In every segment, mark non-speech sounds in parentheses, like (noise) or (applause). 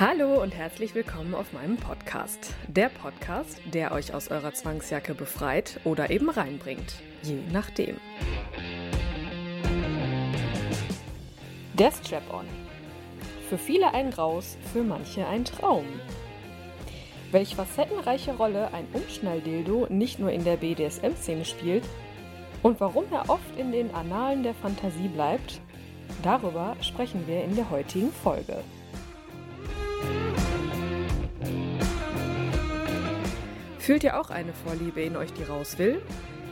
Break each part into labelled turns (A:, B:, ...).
A: Hallo und herzlich willkommen auf meinem Podcast. Der Podcast, der euch aus eurer Zwangsjacke befreit oder eben reinbringt. Je nachdem. Der Strap-on. Für viele ein Graus, für manche ein Traum. Welch facettenreiche Rolle ein Umschnalldildo nicht nur in der BDSM-Szene spielt und warum er oft in den Annalen der Fantasie bleibt, darüber sprechen wir in der heutigen Folge. Fühlt ihr auch eine Vorliebe in euch, die raus will?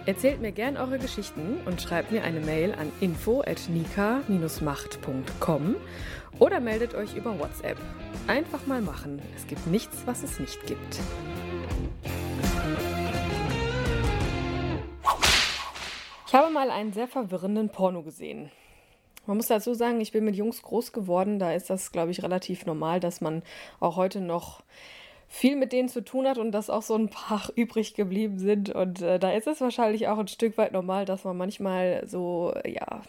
A: Erzählt mir gern eure Geschichten und schreibt mir eine Mail an info@nika-macht.com oder meldet euch über WhatsApp. Einfach mal machen. Es gibt nichts, was es nicht gibt. Ich habe mal einen sehr verwirrenden Porno gesehen. Man muss dazu sagen, ich bin mit Jungs groß geworden. Da ist das, glaube ich, relativ normal, dass man auch heute noch viel mit denen zu tun hat und dass auch so ein paar (laughs) übrig geblieben sind. Und äh, da ist es wahrscheinlich auch ein Stück weit normal, dass man manchmal so, ja,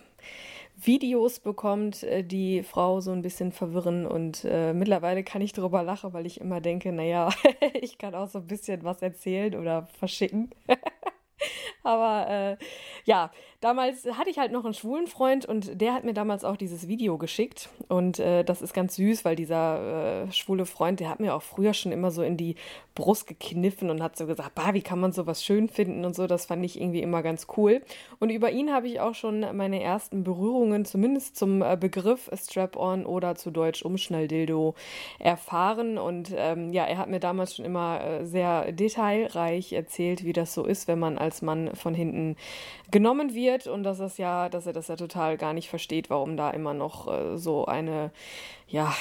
A: Videos bekommt, äh, die Frau so ein bisschen verwirren. Und äh, mittlerweile kann ich darüber lachen, weil ich immer denke, naja, (laughs) ich kann auch so ein bisschen was erzählen oder verschicken. (laughs) Aber äh, ja, damals hatte ich halt noch einen schwulen Freund und der hat mir damals auch dieses Video geschickt. Und äh, das ist ganz süß, weil dieser äh, schwule Freund, der hat mir auch früher schon immer so in die Brust gekniffen und hat so gesagt, bah, wie kann man sowas schön finden und so. Das fand ich irgendwie immer ganz cool. Und über ihn habe ich auch schon meine ersten Berührungen, zumindest zum äh, Begriff Strap-on oder zu Deutsch Umschnalldildo, erfahren. Und ähm, ja, er hat mir damals schon immer äh, sehr detailreich erzählt, wie das so ist, wenn man als Mann von hinten genommen wird und dass es ja, dass er das ja total gar nicht versteht, warum da immer noch äh, so eine, ja,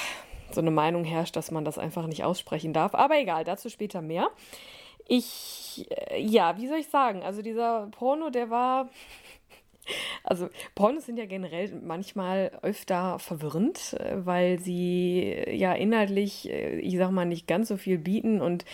A: so eine Meinung herrscht, dass man das einfach nicht aussprechen darf. Aber egal, dazu später mehr. Ich, äh, ja, wie soll ich sagen? Also dieser Porno, der war. (laughs) Also Pornos sind ja generell manchmal öfter verwirrend, äh, weil sie äh, ja inhaltlich, ich sag mal, nicht ganz so viel bieten und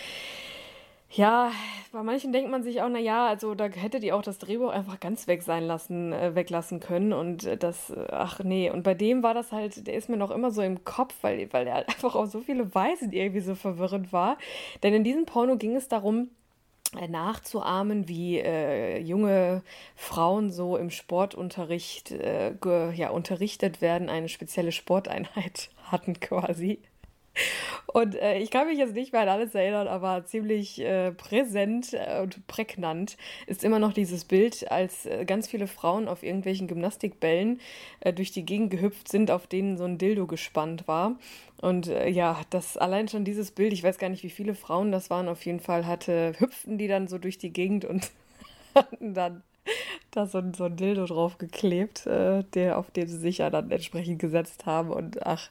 A: ja, bei manchen denkt man sich auch, na ja, also da hätte die auch das Drehbuch einfach ganz weg sein lassen, äh, weglassen können und äh, das, äh, ach nee, und bei dem war das halt, der ist mir noch immer so im Kopf, weil, weil der halt (laughs) einfach auf so viele Weisen irgendwie so verwirrend war. Denn in diesem Porno ging es darum, äh, nachzuahmen, wie äh, junge Frauen so im Sportunterricht äh, ja, unterrichtet werden, eine spezielle Sporteinheit (laughs) hatten quasi. Und äh, ich kann mich jetzt nicht mehr an alles erinnern, aber ziemlich äh, präsent äh, und prägnant ist immer noch dieses Bild, als äh, ganz viele Frauen auf irgendwelchen Gymnastikbällen äh, durch die Gegend gehüpft sind, auf denen so ein Dildo gespannt war. Und ja, das allein schon dieses Bild, ich weiß gar nicht, wie viele Frauen das waren, auf jeden Fall hatte, hüpften die dann so durch die Gegend und (laughs) hatten dann (laughs) da so, so ein Dildo drauf geklebt, äh, der, auf den sie sich ja dann entsprechend gesetzt haben. Und ach,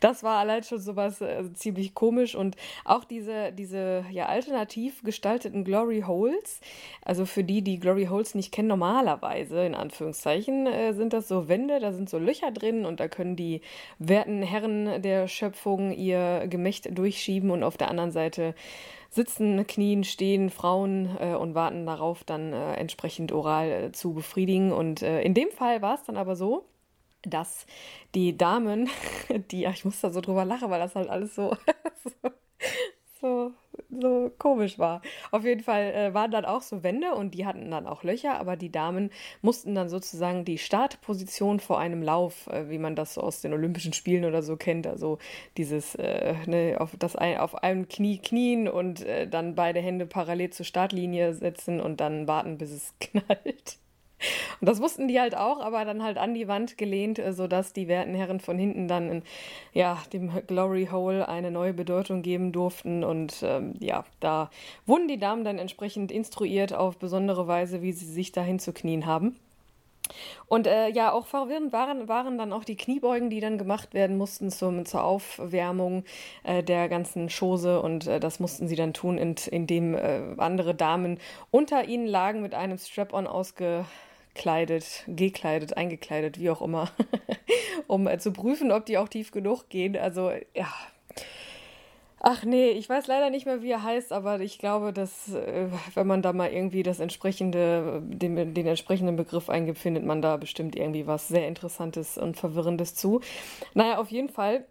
A: das war allein schon sowas äh, ziemlich komisch. Und auch diese, diese ja alternativ gestalteten Glory Holes, also für die, die Glory Holes nicht kennen, normalerweise, in Anführungszeichen, äh, sind das so Wände, da sind so Löcher drin und da können die werten Herren der Schöpfung ihr Gemächt durchschieben und auf der anderen Seite sitzen, knien, stehen Frauen äh, und warten darauf, dann äh, entsprechend oral äh, zu befriedigen. Und äh, in dem Fall war es dann aber so, dass die Damen, (laughs) die, ja, ich muss da so drüber lachen, weil das halt alles so, (laughs) so, so so komisch war. Auf jeden Fall äh, waren dann auch so Wände und die hatten dann auch Löcher, aber die Damen mussten dann sozusagen die Startposition vor einem Lauf, äh, wie man das so aus den Olympischen Spielen oder so kennt, also dieses äh, ne, auf, das ein, auf einem Knie knien und äh, dann beide Hände parallel zur Startlinie setzen und dann warten, bis es (laughs) knallt. Und das wussten die halt auch, aber dann halt an die Wand gelehnt, äh, sodass die werten Herren von hinten dann in, ja, dem Glory Hole eine neue Bedeutung geben durften. Und ähm, ja, da wurden die Damen dann entsprechend instruiert auf besondere Weise, wie sie sich dahin zu knien haben. Und äh, ja, auch verwirrend waren, waren dann auch die Kniebeugen, die dann gemacht werden mussten zum, zur Aufwärmung äh, der ganzen Chose. Und äh, das mussten sie dann tun, in, indem äh, andere Damen unter ihnen lagen mit einem Strap-on ausgekleidet, gekleidet, eingekleidet, wie auch immer, (laughs) um äh, zu prüfen, ob die auch tief genug gehen. Also ja, Ach nee, ich weiß leider nicht mehr, wie er heißt, aber ich glaube, dass äh, wenn man da mal irgendwie das entsprechende, den, den entsprechenden Begriff eingibt, findet man da bestimmt irgendwie was sehr Interessantes und Verwirrendes zu. Naja, auf jeden Fall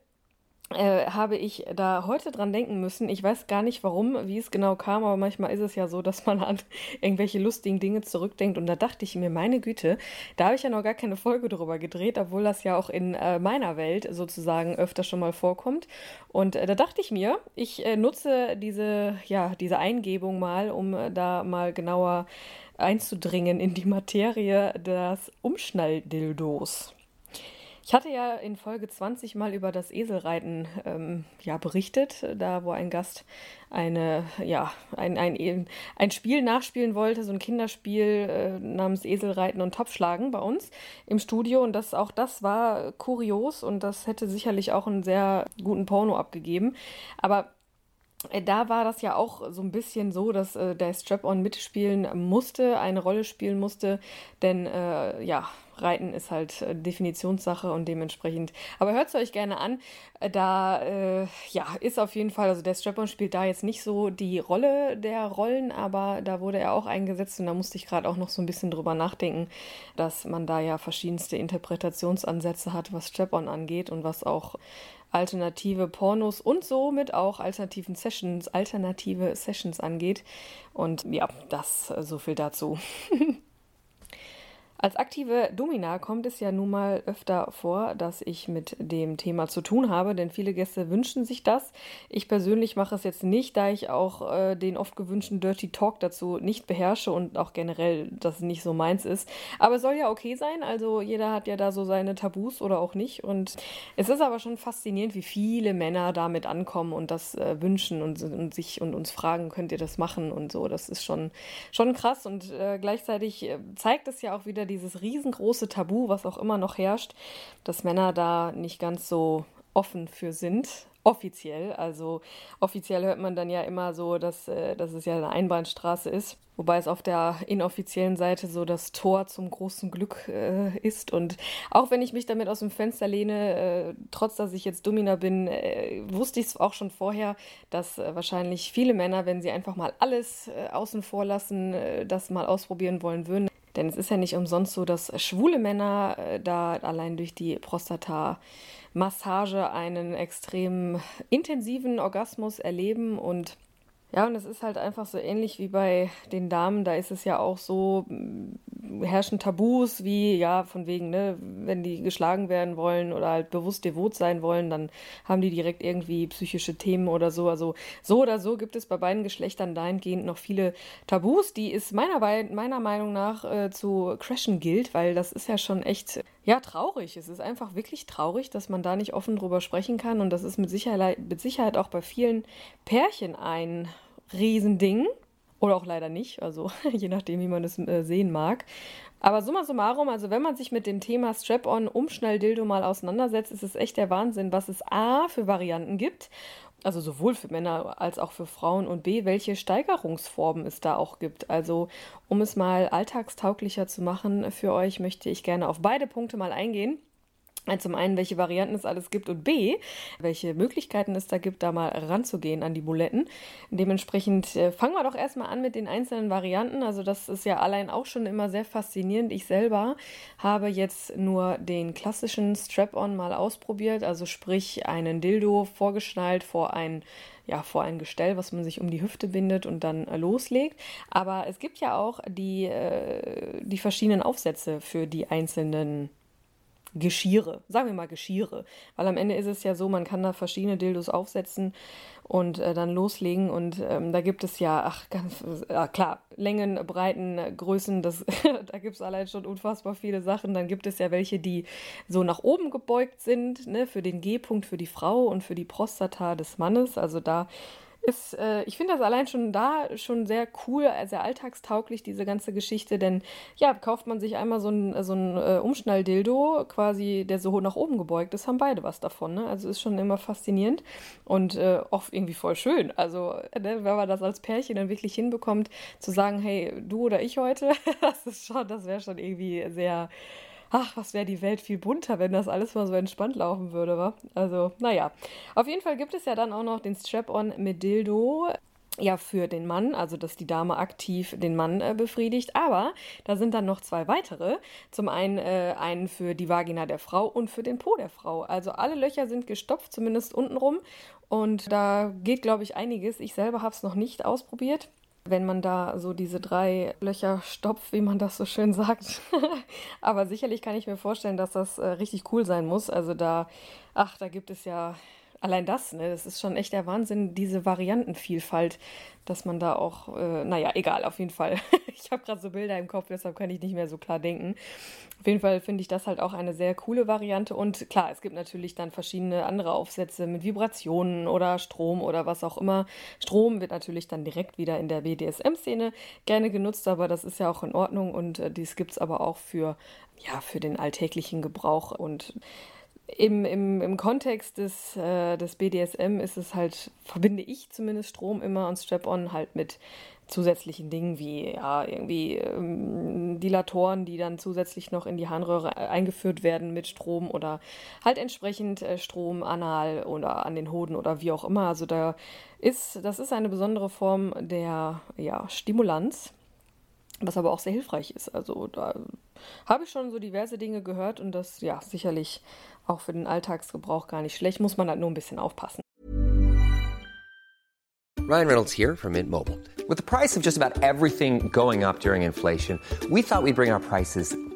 A: äh, habe ich da heute dran denken müssen. Ich weiß gar nicht warum, wie es genau kam, aber manchmal ist es ja so, dass man an (laughs) irgendwelche lustigen Dinge zurückdenkt. Und da dachte ich mir, meine Güte, da habe ich ja noch gar keine Folge drüber gedreht, obwohl das ja auch in äh, meiner Welt sozusagen öfter schon mal vorkommt. Und äh, da dachte ich mir, ich äh, nutze diese, ja, diese Eingebung mal, um äh, da mal genauer einzudringen in die Materie des Umschnalldildos. Ich hatte ja in Folge 20 mal über das Eselreiten ähm, ja, berichtet, da wo ein Gast eine, ja, ein, ein, ein Spiel nachspielen wollte, so ein Kinderspiel äh, namens Eselreiten und Topfschlagen bei uns im Studio. Und das, auch das war kurios und das hätte sicherlich auch einen sehr guten Porno abgegeben. Aber äh, da war das ja auch so ein bisschen so, dass äh, der Strap-on mitspielen musste, eine Rolle spielen musste, denn äh, ja, Reiten ist halt äh, Definitionssache und dementsprechend. Aber hört es euch gerne an. Äh, da äh, ja, ist auf jeden Fall, also der Strap-on spielt da jetzt nicht so die Rolle der Rollen, aber da wurde er auch eingesetzt und da musste ich gerade auch noch so ein bisschen drüber nachdenken, dass man da ja verschiedenste Interpretationsansätze hat, was Strap-on angeht und was auch alternative Pornos und somit auch alternativen Sessions, alternative Sessions angeht. Und ja, das äh, so viel dazu. (laughs) Als aktive Domina kommt es ja nun mal öfter vor, dass ich mit dem Thema zu tun habe, denn viele Gäste wünschen sich das. Ich persönlich mache es jetzt nicht, da ich auch äh, den oft gewünschten Dirty Talk dazu nicht beherrsche und auch generell das nicht so meins ist. Aber es soll ja okay sein, also jeder hat ja da so seine Tabus oder auch nicht. Und es ist aber schon faszinierend, wie viele Männer damit ankommen und das äh, wünschen und, und, sich und uns fragen, könnt ihr das machen und so. Das ist schon, schon krass und äh, gleichzeitig äh, zeigt es ja auch wieder die dieses riesengroße Tabu, was auch immer noch herrscht, dass Männer da nicht ganz so offen für sind. Offiziell. Also offiziell hört man dann ja immer so, dass, äh, dass es ja eine Einbahnstraße ist. Wobei es auf der inoffiziellen Seite so das Tor zum großen Glück äh, ist. Und auch wenn ich mich damit aus dem Fenster lehne, äh, trotz dass ich jetzt Domina bin, äh, wusste ich es auch schon vorher, dass äh, wahrscheinlich viele Männer, wenn sie einfach mal alles äh, außen vor lassen, das mal ausprobieren wollen würden. Denn es ist ja nicht umsonst so, dass schwule Männer äh, da allein durch die Prostata-Massage einen extrem intensiven Orgasmus erleben und ja, und es ist halt einfach so ähnlich wie bei den Damen, da ist es ja auch so, herrschen Tabus wie, ja, von wegen, ne, wenn die geschlagen werden wollen oder halt bewusst devot sein wollen, dann haben die direkt irgendwie psychische Themen oder so. Also so oder so gibt es bei beiden Geschlechtern dahingehend noch viele Tabus, die es meiner, meiner Meinung nach äh, zu crashen gilt, weil das ist ja schon echt, ja, traurig. Es ist einfach wirklich traurig, dass man da nicht offen drüber sprechen kann und das ist mit Sicherheit, mit Sicherheit auch bei vielen Pärchen ein Riesending. Oder auch leider nicht, also (laughs) je nachdem, wie man es äh, sehen mag. Aber summa summarum, also wenn man sich mit dem Thema Strap-on Umschnell-Dildo mal auseinandersetzt, ist es echt der Wahnsinn, was es A für Varianten gibt, also sowohl für Männer als auch für Frauen und B, welche Steigerungsformen es da auch gibt. Also um es mal alltagstauglicher zu machen für euch, möchte ich gerne auf beide Punkte mal eingehen. Zum einen, welche Varianten es alles gibt und B, welche Möglichkeiten es da gibt, da mal ranzugehen an die Buletten. Dementsprechend äh, fangen wir doch erstmal an mit den einzelnen Varianten. Also das ist ja allein auch schon immer sehr faszinierend. Ich selber habe jetzt nur den klassischen Strap-on mal ausprobiert, also sprich einen Dildo vorgeschnallt vor ein ja, vor ein Gestell, was man sich um die Hüfte bindet und dann äh, loslegt. Aber es gibt ja auch die, äh, die verschiedenen Aufsätze für die einzelnen Geschirre, sagen wir mal Geschirre, weil am Ende ist es ja so, man kann da verschiedene Dildos aufsetzen und äh, dann loslegen und ähm, da gibt es ja, ach ganz, äh, klar, Längen, Breiten, Größen, das, (laughs) da gibt es allein schon unfassbar viele Sachen. Dann gibt es ja welche, die so nach oben gebeugt sind, ne, für den G-Punkt für die Frau und für die Prostata des Mannes, also da ist, äh, ich finde das allein schon da schon sehr cool, sehr alltagstauglich, diese ganze Geschichte, denn ja, kauft man sich einmal so ein, so ein äh, Umschnalldildo, quasi, der so nach oben gebeugt ist, haben beide was davon. Ne? Also ist schon immer faszinierend und äh, auch irgendwie voll schön. Also, ne, wenn man das als Pärchen dann wirklich hinbekommt, zu sagen, hey, du oder ich heute, (laughs) das ist schon, das wäre schon irgendwie sehr ach, was wäre die Welt viel bunter, wenn das alles mal so entspannt laufen würde, wa? Also, naja. Auf jeden Fall gibt es ja dann auch noch den Strap-on mit Dildo ja für den Mann, also dass die Dame aktiv den Mann äh, befriedigt, aber da sind dann noch zwei weitere. Zum einen äh, einen für die Vagina der Frau und für den Po der Frau. Also alle Löcher sind gestopft, zumindest untenrum und da geht glaube ich einiges. Ich selber habe es noch nicht ausprobiert wenn man da so diese drei Löcher stopft, wie man das so schön sagt. (laughs) Aber sicherlich kann ich mir vorstellen, dass das äh, richtig cool sein muss. Also da, ach, da gibt es ja allein das, ne, das ist schon echt der Wahnsinn, diese Variantenvielfalt, dass man da auch, äh, naja, egal, auf jeden Fall. (laughs) ich habe gerade so Bilder im Kopf, deshalb kann ich nicht mehr so klar denken. Auf jeden Fall finde ich das halt auch eine sehr coole Variante. Und klar, es gibt natürlich dann verschiedene andere Aufsätze mit Vibrationen oder Strom oder was auch immer. Strom wird natürlich dann direkt wieder in der BDSM-Szene gerne genutzt, aber das ist ja auch in Ordnung und äh, dies gibt es aber auch für, ja, für den alltäglichen Gebrauch und im, im, im Kontext des, äh, des BDSM ist es halt, verbinde ich zumindest Strom immer und Strap-on halt mit zusätzlichen Dingen wie ja irgendwie ähm, Dilatoren, die dann zusätzlich noch in die Harnröhre eingeführt werden mit Strom oder halt entsprechend äh, Strom anal oder an den Hoden oder wie auch immer. Also da ist das ist eine besondere Form der ja, Stimulanz, was aber auch sehr hilfreich ist. Also da habe ich schon so diverse Dinge gehört und das ja sicherlich auch für den Alltagsgebrauch gar nicht schlecht. Muss man halt nur ein bisschen aufpassen.
B: Ryan Reynolds here from Mint Mobile. With the price of just about everything going up during inflation, we thought we'd bring our prices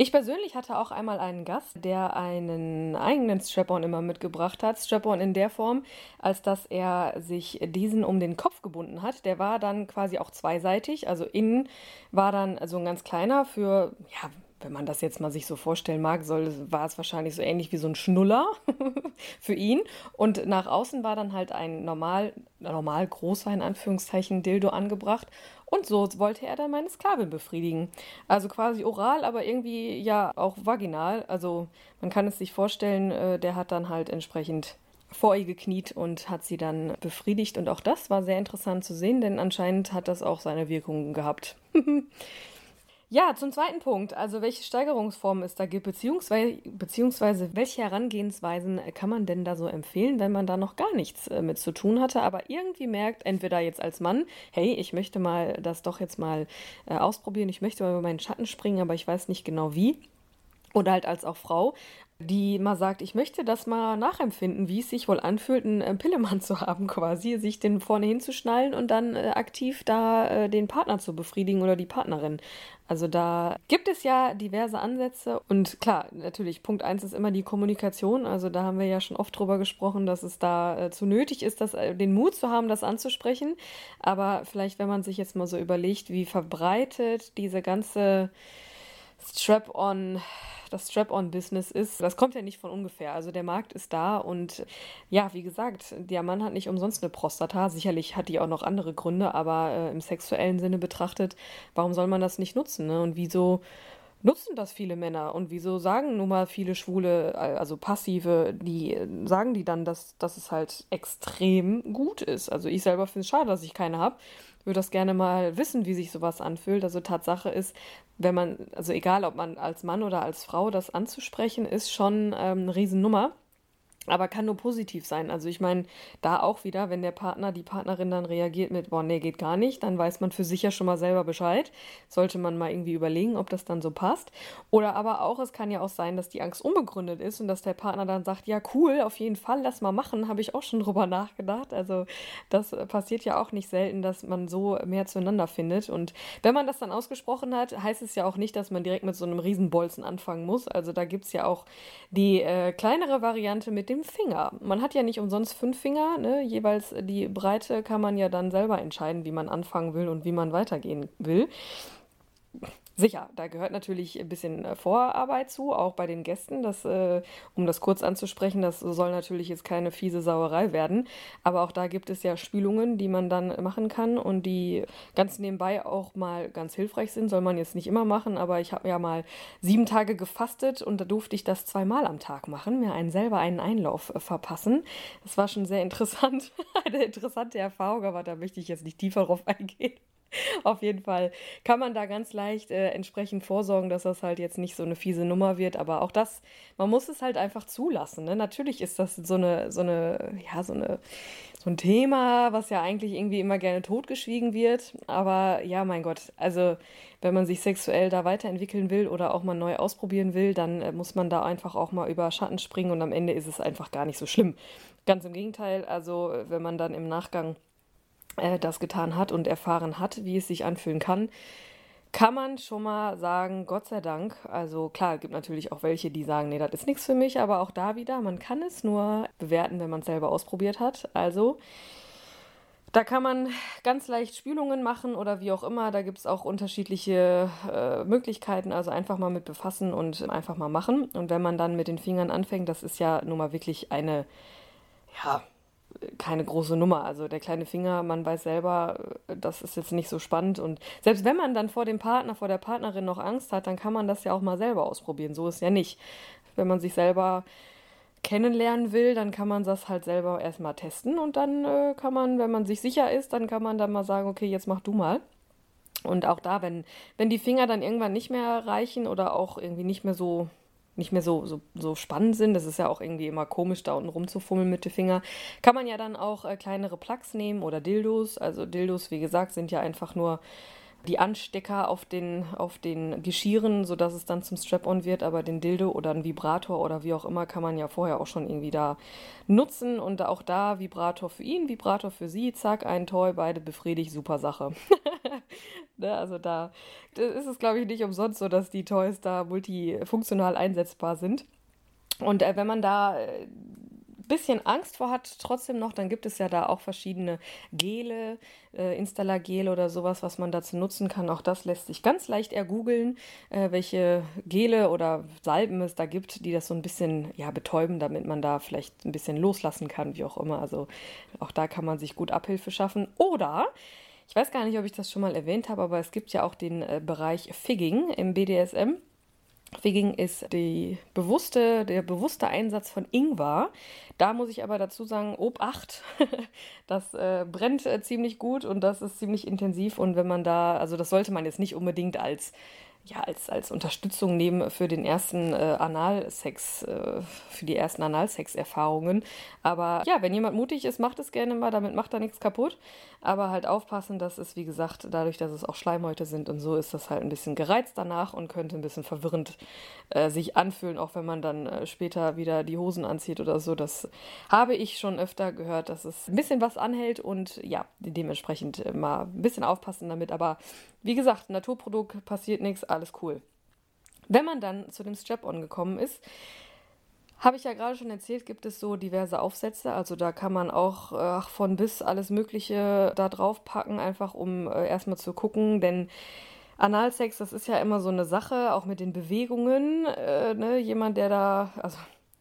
A: Ich persönlich hatte auch einmal einen Gast, der einen eigenen Strap-on immer mitgebracht hat. Strap-on in der Form, als dass er sich diesen um den Kopf gebunden hat. Der war dann quasi auch zweiseitig. Also innen war dann so ein ganz kleiner für, ja, wenn man das jetzt mal sich so vorstellen mag, soll, war es wahrscheinlich so ähnlich wie so ein Schnuller (laughs) für ihn. Und nach außen war dann halt ein normal, normal großer, in Anführungszeichen, Dildo angebracht. Und so wollte er dann meine Sklavin befriedigen. Also quasi oral, aber irgendwie ja auch vaginal. Also man kann es sich vorstellen, äh, der hat dann halt entsprechend vor ihr gekniet und hat sie dann befriedigt. Und auch das war sehr interessant zu sehen, denn anscheinend hat das auch seine Wirkungen gehabt. (laughs) Ja, zum zweiten Punkt, also welche Steigerungsformen es da gibt, beziehungsweise, beziehungsweise welche Herangehensweisen kann man denn da so empfehlen, wenn man da noch gar nichts äh, mit zu tun hatte, aber irgendwie merkt, entweder jetzt als Mann, hey, ich möchte mal das doch jetzt mal äh, ausprobieren, ich möchte mal über meinen Schatten springen, aber ich weiß nicht genau wie. Oder halt als auch Frau, die mal sagt, ich möchte das mal nachempfinden, wie es sich wohl anfühlt, einen äh, Pillemann (laughs) zu haben, quasi, sich den vorne hinzuschnallen und dann äh, aktiv da äh, den Partner zu befriedigen oder die Partnerin. Also da gibt es ja diverse Ansätze und klar, natürlich, Punkt eins ist immer die Kommunikation. Also da haben wir ja schon oft drüber gesprochen, dass es da äh, zu nötig ist, das, äh, den Mut zu haben, das anzusprechen. Aber vielleicht, wenn man sich jetzt mal so überlegt, wie verbreitet diese ganze Strap-on das Strap-on-Business ist, das kommt ja nicht von ungefähr. Also der Markt ist da und ja, wie gesagt, der Mann hat nicht umsonst eine Prostata. Sicherlich hat die auch noch andere Gründe, aber äh, im sexuellen Sinne betrachtet, warum soll man das nicht nutzen? Ne? Und wieso nutzen das viele Männer und wieso sagen nun mal viele Schwule, also Passive, die sagen die dann, dass, dass es halt extrem gut ist. Also ich selber finde es schade, dass ich keine habe würde das gerne mal wissen, wie sich sowas anfühlt. Also Tatsache ist, wenn man, also egal ob man als Mann oder als Frau das anzusprechen, ist schon ähm, eine Riesennummer. Aber kann nur positiv sein. Also ich meine, da auch wieder, wenn der Partner, die Partnerin dann reagiert mit, boah, nee, geht gar nicht, dann weiß man für sich ja schon mal selber Bescheid. Sollte man mal irgendwie überlegen, ob das dann so passt. Oder aber auch, es kann ja auch sein, dass die Angst unbegründet ist und dass der Partner dann sagt, ja cool, auf jeden Fall, lass mal machen, habe ich auch schon (laughs) drüber nachgedacht. Also das passiert ja auch nicht selten, dass man so mehr zueinander findet. Und wenn man das dann ausgesprochen hat, heißt es ja auch nicht, dass man direkt mit so einem Riesenbolzen anfangen muss. Also da gibt es ja auch die äh, kleinere Variante mit dem Finger. Man hat ja nicht umsonst fünf Finger, ne? jeweils die Breite kann man ja dann selber entscheiden, wie man anfangen will und wie man weitergehen will. Sicher, da gehört natürlich ein bisschen äh, Vorarbeit zu, auch bei den Gästen. Das, äh, um das kurz anzusprechen, das soll natürlich jetzt keine fiese Sauerei werden. Aber auch da gibt es ja Spielungen, die man dann machen kann und die ganz nebenbei auch mal ganz hilfreich sind. Soll man jetzt nicht immer machen, aber ich habe ja mal sieben Tage gefastet und da durfte ich das zweimal am Tag machen, mir einen selber einen Einlauf äh, verpassen. Das war schon sehr interessant, (laughs) eine interessante Erfahrung, aber da möchte ich jetzt nicht tiefer drauf eingehen. (laughs) Auf jeden Fall kann man da ganz leicht äh, entsprechend vorsorgen, dass das halt jetzt nicht so eine fiese Nummer wird. Aber auch das, man muss es halt einfach zulassen. Ne? Natürlich ist das so eine, so eine, ja, so eine, so ein Thema, was ja eigentlich irgendwie immer gerne totgeschwiegen wird. Aber ja, mein Gott, also wenn man sich sexuell da weiterentwickeln will oder auch mal neu ausprobieren will, dann äh, muss man da einfach auch mal über Schatten springen und am Ende ist es einfach gar nicht so schlimm. Ganz im Gegenteil, also wenn man dann im Nachgang äh, das getan hat und erfahren hat, wie es sich anfühlen kann, kann man schon mal sagen, Gott sei Dank. Also klar, es gibt natürlich auch welche, die sagen, nee, das ist nichts für mich, aber auch da wieder, man kann es nur bewerten, wenn man es selber ausprobiert hat. Also da kann man ganz leicht Spülungen machen oder wie auch immer. Da gibt es auch unterschiedliche äh, Möglichkeiten. Also einfach mal mit befassen und einfach mal machen. Und wenn man dann mit den Fingern anfängt, das ist ja nun mal wirklich eine, ja, keine große Nummer. Also der kleine Finger, man weiß selber, äh, das ist jetzt nicht so spannend. Und selbst wenn man dann vor dem Partner, vor der Partnerin noch Angst hat, dann kann man das ja auch mal selber ausprobieren. So ist ja nicht. Wenn man sich selber kennenlernen will, dann kann man das halt selber erstmal testen und dann äh, kann man, wenn man sich sicher ist, dann kann man dann mal sagen, okay, jetzt mach du mal. Und auch da, wenn, wenn die Finger dann irgendwann nicht mehr reichen oder auch irgendwie nicht mehr so nicht mehr so, so, so spannend sind, das ist ja auch irgendwie immer komisch, da unten rumzufummeln mit den Finger, kann man ja dann auch äh, kleinere Plugs nehmen oder Dildos. Also Dildos, wie gesagt, sind ja einfach nur die Anstecker auf den, auf den Geschirren, sodass es dann zum Strap-on wird, aber den Dildo oder ein Vibrator oder wie auch immer kann man ja vorher auch schon irgendwie da nutzen und auch da Vibrator für ihn, Vibrator für sie, zack, ein Toy, beide befriedigt, super Sache. (laughs) ne, also da ist es, glaube ich, nicht umsonst so, dass die Toys da multifunktional einsetzbar sind. Und äh, wenn man da äh, bisschen Angst vor hat, trotzdem noch, dann gibt es ja da auch verschiedene Gele, äh, Installer-Gel oder sowas, was man dazu nutzen kann. Auch das lässt sich ganz leicht ergoogeln, äh, welche Gele oder Salben es da gibt, die das so ein bisschen ja, betäuben, damit man da vielleicht ein bisschen loslassen kann, wie auch immer. Also auch da kann man sich gut Abhilfe schaffen. Oder ich weiß gar nicht, ob ich das schon mal erwähnt habe, aber es gibt ja auch den äh, Bereich Figging im BDSM. Figging ist bewusste, der bewusste Einsatz von Ingwer. Da muss ich aber dazu sagen, Obacht, (laughs) das äh, brennt äh, ziemlich gut und das ist ziemlich intensiv. Und wenn man da, also das sollte man jetzt nicht unbedingt als ja, als, als Unterstützung nehmen für den ersten äh, Analsex, äh, für die ersten Analsex-Erfahrungen. Aber ja, wenn jemand mutig ist, macht es gerne mal, damit macht er nichts kaputt. Aber halt aufpassen, dass es, wie gesagt, dadurch, dass es auch Schleimhäute sind und so, ist das halt ein bisschen gereizt danach und könnte ein bisschen verwirrend äh, sich anfühlen, auch wenn man dann äh, später wieder die Hosen anzieht oder so. Das habe ich schon öfter gehört, dass es ein bisschen was anhält und ja, dementsprechend äh, mal ein bisschen aufpassen damit. Aber wie gesagt, Naturprodukt, passiert nichts, alles cool. Wenn man dann zu dem Strap-on gekommen ist, habe ich ja gerade schon erzählt, gibt es so diverse Aufsätze. Also da kann man auch äh, von bis alles Mögliche da drauf packen, einfach um äh, erstmal zu gucken. Denn Analsex, das ist ja immer so eine Sache, auch mit den Bewegungen. Äh, ne? Jemand, der da, also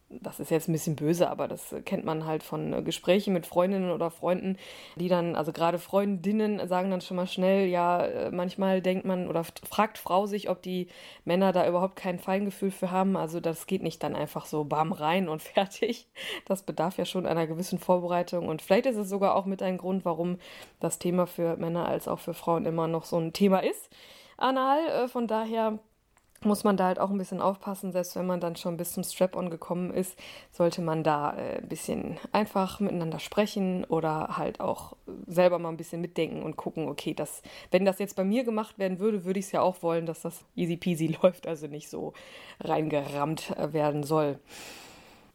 A: das ist jetzt ein bisschen böse, aber das kennt man halt von äh, Gesprächen mit Freundinnen oder Freunden, die dann, also gerade Freundinnen sagen dann schon mal schnell, ja, äh, manchmal denkt man oder fragt Frau sich, ob die Männer da überhaupt kein Feingefühl für haben. Also das geht nicht dann einfach so bam rein und (laughs) fertig. Das bedarf ja schon einer gewissen Vorbereitung und vielleicht ist es sogar auch mit ein Grund, warum das Thema für Männer als auch für Frauen immer noch so ein Thema ist. Anal, äh, von daher muss man da halt auch ein bisschen aufpassen, selbst wenn man dann schon bis zum Strap-on gekommen ist, sollte man da äh, ein bisschen einfach miteinander sprechen oder halt auch selber mal ein bisschen mitdenken und gucken, okay, das, wenn das jetzt bei mir gemacht werden würde, würde ich es ja auch wollen, dass das easy peasy (laughs) läuft, also nicht so reingerammt äh, werden soll.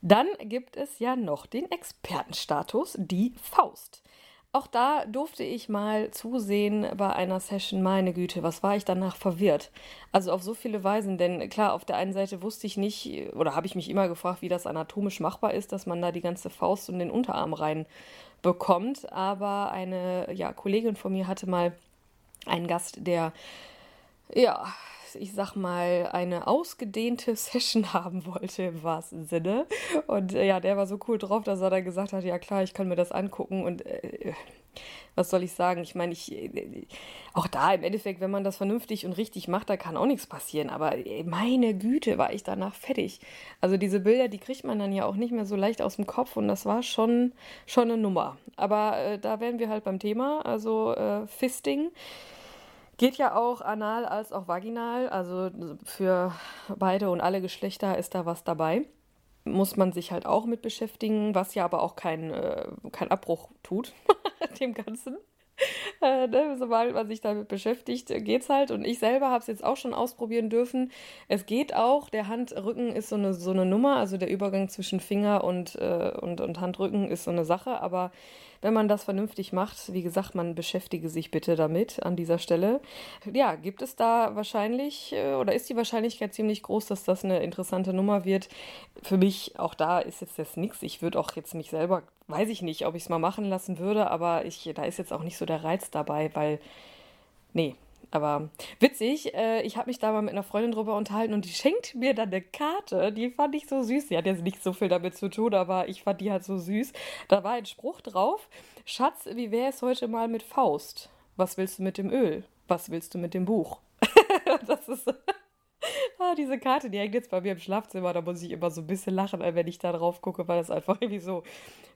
A: Dann gibt es ja noch den Expertenstatus, die Faust. Auch da durfte ich mal zusehen bei einer Session, meine Güte, was war ich danach verwirrt. Also auf so viele Weisen, denn klar, auf der einen Seite wusste ich nicht, oder habe ich mich immer gefragt, wie das anatomisch machbar ist, dass man da die ganze Faust und den Unterarm rein bekommt. Aber eine ja, Kollegin von mir hatte mal einen Gast, der ja ich sag mal, eine ausgedehnte (laughs) Session haben wollte im wahrsten Sinne. Und äh, ja, der war so cool drauf, dass er dann gesagt hat, ja klar, ich kann mir das angucken und äh, was soll ich sagen? Ich meine, ich äh, auch da im Endeffekt, wenn man das vernünftig und richtig macht, da kann auch nichts passieren. Aber äh, meine Güte, war ich danach fertig. Also diese Bilder, die kriegt man dann ja auch nicht mehr so leicht aus dem Kopf und das war schon schon eine Nummer. Aber äh, da wären wir halt beim Thema, also äh, Fisting. Geht ja auch anal als auch vaginal, also für beide und alle Geschlechter ist da was dabei. Muss man sich halt auch mit beschäftigen, was ja aber auch kein, äh, kein Abbruch tut, (laughs) dem Ganzen. Äh, ne, sobald man sich damit beschäftigt, geht's halt. Und ich selber habe es jetzt auch schon ausprobieren dürfen. Es geht auch. Der Handrücken ist so eine, so eine Nummer, also der Übergang zwischen Finger und, äh, und, und Handrücken ist so eine Sache. Aber wenn man das vernünftig macht, wie gesagt, man beschäftige sich bitte damit an dieser Stelle. Ja, gibt es da wahrscheinlich äh, oder ist die Wahrscheinlichkeit ziemlich groß, dass das eine interessante Nummer wird? Für mich, auch da ist jetzt das nichts. Ich würde auch jetzt mich selber, weiß ich nicht, ob ich es mal machen lassen würde, aber ich, da ist jetzt auch nicht so der Reiz dabei, weil, nee, aber witzig, äh, ich habe mich da mal mit einer Freundin drüber unterhalten und die schenkt mir dann eine Karte. Die fand ich so süß. Die hat jetzt nicht so viel damit zu tun, aber ich fand die halt so süß. Da war ein Spruch drauf: Schatz, wie wäre es heute mal mit Faust? Was willst du mit dem Öl? Was willst du mit dem Buch? (laughs) das ist. Ah, diese Karte, die hängt jetzt bei mir im Schlafzimmer, da muss ich immer so ein bisschen lachen, wenn ich da drauf gucke, weil das einfach irgendwie so,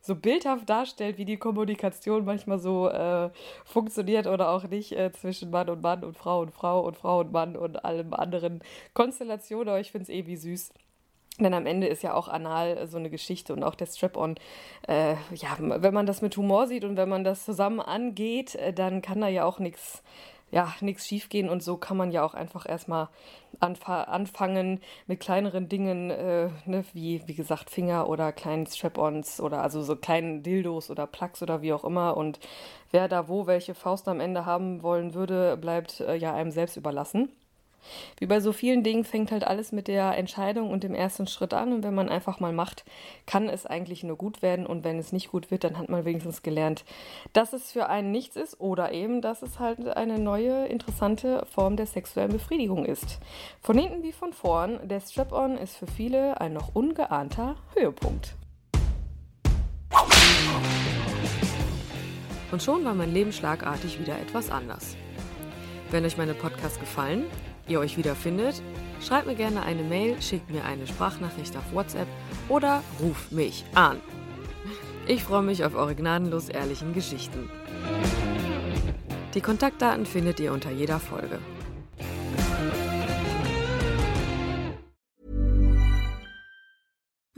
A: so bildhaft darstellt, wie die Kommunikation manchmal so äh, funktioniert oder auch nicht äh, zwischen Mann und Mann und Frau und Frau und Frau und Mann und allem anderen Konstellationen, aber ich finde es irgendwie süß. Denn am Ende ist ja auch anal so eine Geschichte und auch der Strap-on. Äh, ja, wenn man das mit Humor sieht und wenn man das zusammen angeht, äh, dann kann da ja auch nichts ja, nichts schiefgehen und so kann man ja auch einfach erstmal anf anfangen mit kleineren Dingen, äh, ne, wie, wie gesagt, Finger oder kleinen Strap-ons oder also so kleinen Dildos oder Plugs oder wie auch immer und wer da wo welche Faust am Ende haben wollen würde, bleibt äh, ja einem selbst überlassen. Wie bei so vielen Dingen fängt halt alles mit der Entscheidung und dem ersten Schritt an. Und wenn man einfach mal macht, kann es eigentlich nur gut werden. Und wenn es nicht gut wird, dann hat man wenigstens gelernt, dass es für einen nichts ist oder eben, dass es halt eine neue, interessante Form der sexuellen Befriedigung ist. Von hinten wie von vorn, der Strap-on ist für viele ein noch ungeahnter Höhepunkt. Und schon war mein Leben schlagartig wieder etwas anders. Wenn euch meine Podcasts gefallen, ihr euch wiederfindet, schreibt mir gerne eine Mail, schickt mir eine Sprachnachricht auf WhatsApp oder ruft mich an. Ich freue mich auf eure gnadenlos ehrlichen Geschichten. Die Kontaktdaten findet ihr unter jeder Folge.